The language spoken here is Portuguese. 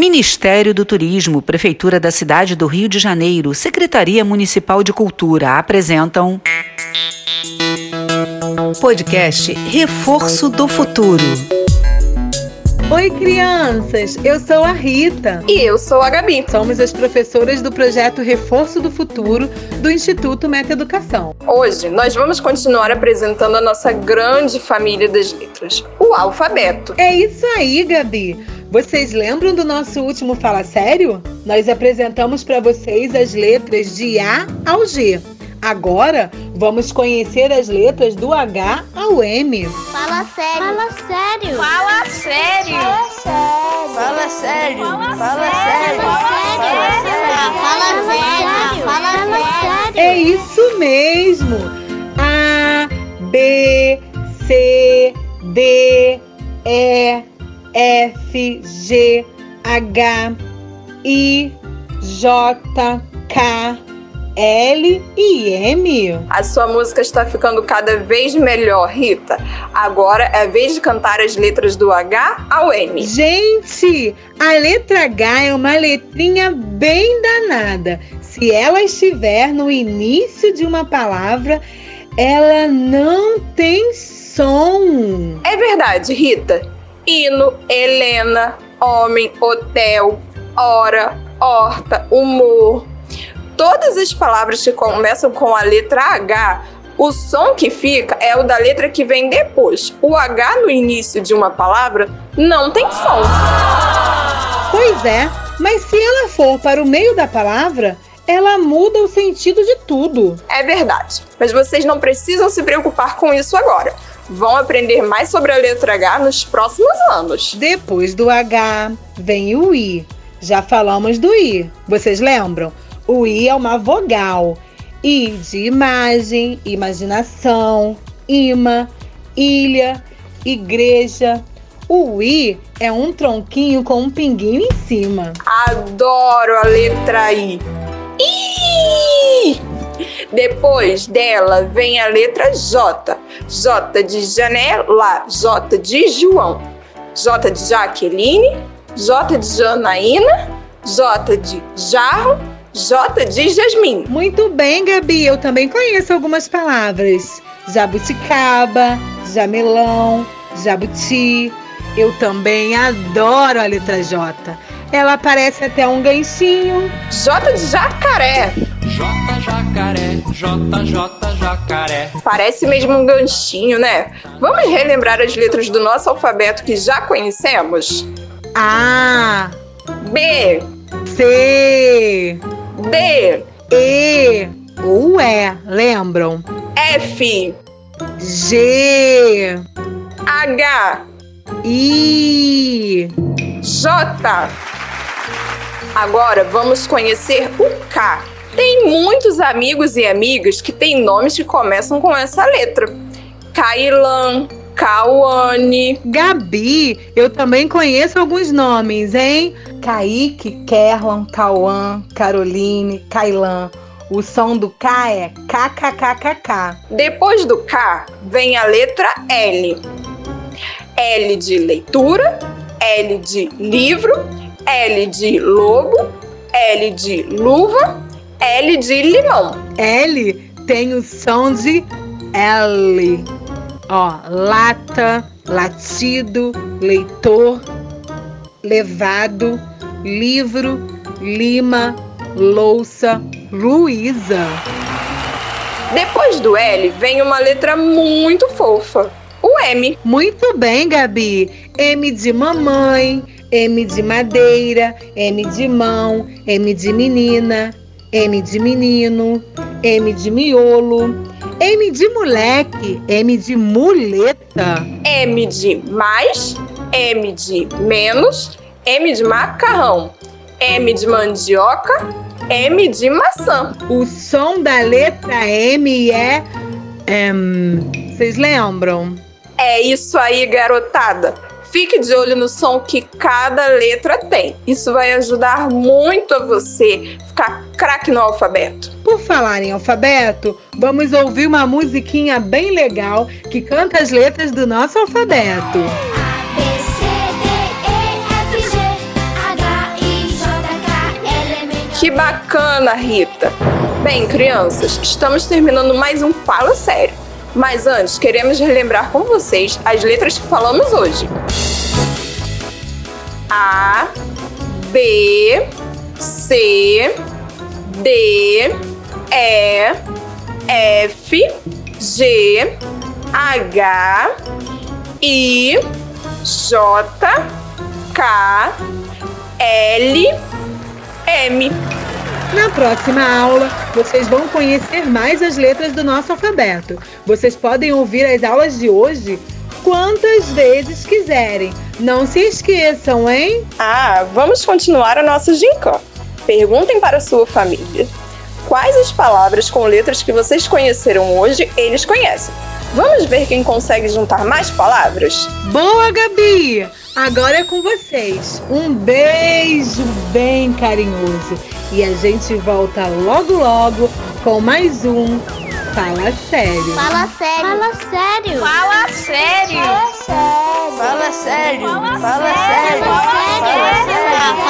Ministério do Turismo, Prefeitura da Cidade do Rio de Janeiro, Secretaria Municipal de Cultura apresentam. Podcast Reforço do Futuro. Oi, crianças! Eu sou a Rita. E eu sou a Gabi. Somos as professoras do projeto Reforço do Futuro do Instituto Meta Educação. Hoje nós vamos continuar apresentando a nossa grande família das letras, o alfabeto. É isso aí, Gabi! Vocês lembram do nosso último Fala Sério? Nós apresentamos para vocês as letras de A ao G. Agora vamos conhecer as letras do H ao M. Fala sério. Fala sério. Fala sério. Fala sério. Fala sério. Fala sério. Fala sério. É isso mesmo. A, B, C, D, E, F, G, H, I, J, K, L e M. A sua música está ficando cada vez melhor, Rita. Agora é a vez de cantar as letras do H ao M. Gente, a letra H é uma letrinha bem danada. Se ela estiver no início de uma palavra, ela não tem som. É verdade, Rita. Hino, Helena, homem, hotel, hora, horta, humor. Todas as palavras que começam com a letra H, o som que fica é o da letra que vem depois. O H no início de uma palavra não tem som. Pois é, mas se ela for para o meio da palavra, ela muda o sentido de tudo. É verdade, mas vocês não precisam se preocupar com isso agora. Vão aprender mais sobre a letra H nos próximos anos. Depois do H vem o I. Já falamos do I, vocês lembram? O I é uma vogal. I de imagem, imaginação, imã, ilha, igreja. O I é um tronquinho com um pinguinho em cima. Adoro a letra. I! Depois dela vem a letra J. J de janela, J de João. J de Jaqueline, J de Janaína, J de Jarro, J de Jasmine. Muito bem, Gabi. Eu também conheço algumas palavras: jabuticaba, jamelão, jabuti. Eu também adoro a letra J. Ela parece até um ganchinho. J de jacaré. J jacaré, J J jacaré. Parece mesmo um ganchinho, né? Vamos relembrar as letras do nosso alfabeto que já conhecemos? A, B, C, D, E ou E, lembram? F, G, H, I. J. Agora vamos conhecer o K. Tem muitos amigos e amigas que têm nomes que começam com essa letra. Kailan, Kawane. Gabi, eu também conheço alguns nomes, hein? Kaique, Kerlan, Cauã, Caroline, Kailan. O som do K é KKKKK. Depois do K vem a letra L. L de leitura, L de livro, L de lobo, L de luva, L de limão. L tem o som de L. Ó, lata, latido, leitor, levado, livro, lima, louça, Luísa. Depois do L vem uma letra muito fofa, o M. Muito bem, Gabi. M de mamãe, M de madeira, M de mão, M de menina, M de menino, M de miolo, M de moleque, M de muleta. M de mais, M de menos, M de macarrão, M de mandioca, M de maçã. O som da letra M é. Vocês lembram? É isso aí, garotada. Fique de olho no som que cada letra tem. Isso vai ajudar muito a você ficar craque no alfabeto. Por falar em alfabeto, vamos ouvir uma musiquinha bem legal que canta as letras do nosso alfabeto. Que bacana, Rita. Bem, crianças, estamos terminando mais um Fala Sério. Mas antes, queremos relembrar com vocês as letras que falamos hoje. A, B, C, D, E, F, G, H, I, J, K, L, M. Na próxima aula, vocês vão conhecer mais as letras do nosso alfabeto. Vocês podem ouvir as aulas de hoje quantas vezes quiserem. Não se esqueçam, hein? Ah, vamos continuar a nossa gincana. Perguntem para a sua família. Quais as palavras com letras que vocês conheceram hoje eles conhecem? Vamos ver quem consegue juntar mais palavras? Boa, Gabi! Agora é com vocês. Um beijo bem carinhoso. E a gente volta logo, logo com mais um Fala Sério. Fala sério. Fala sério. Fala sério. Fala sério. Fala sério. Fala sério. Fala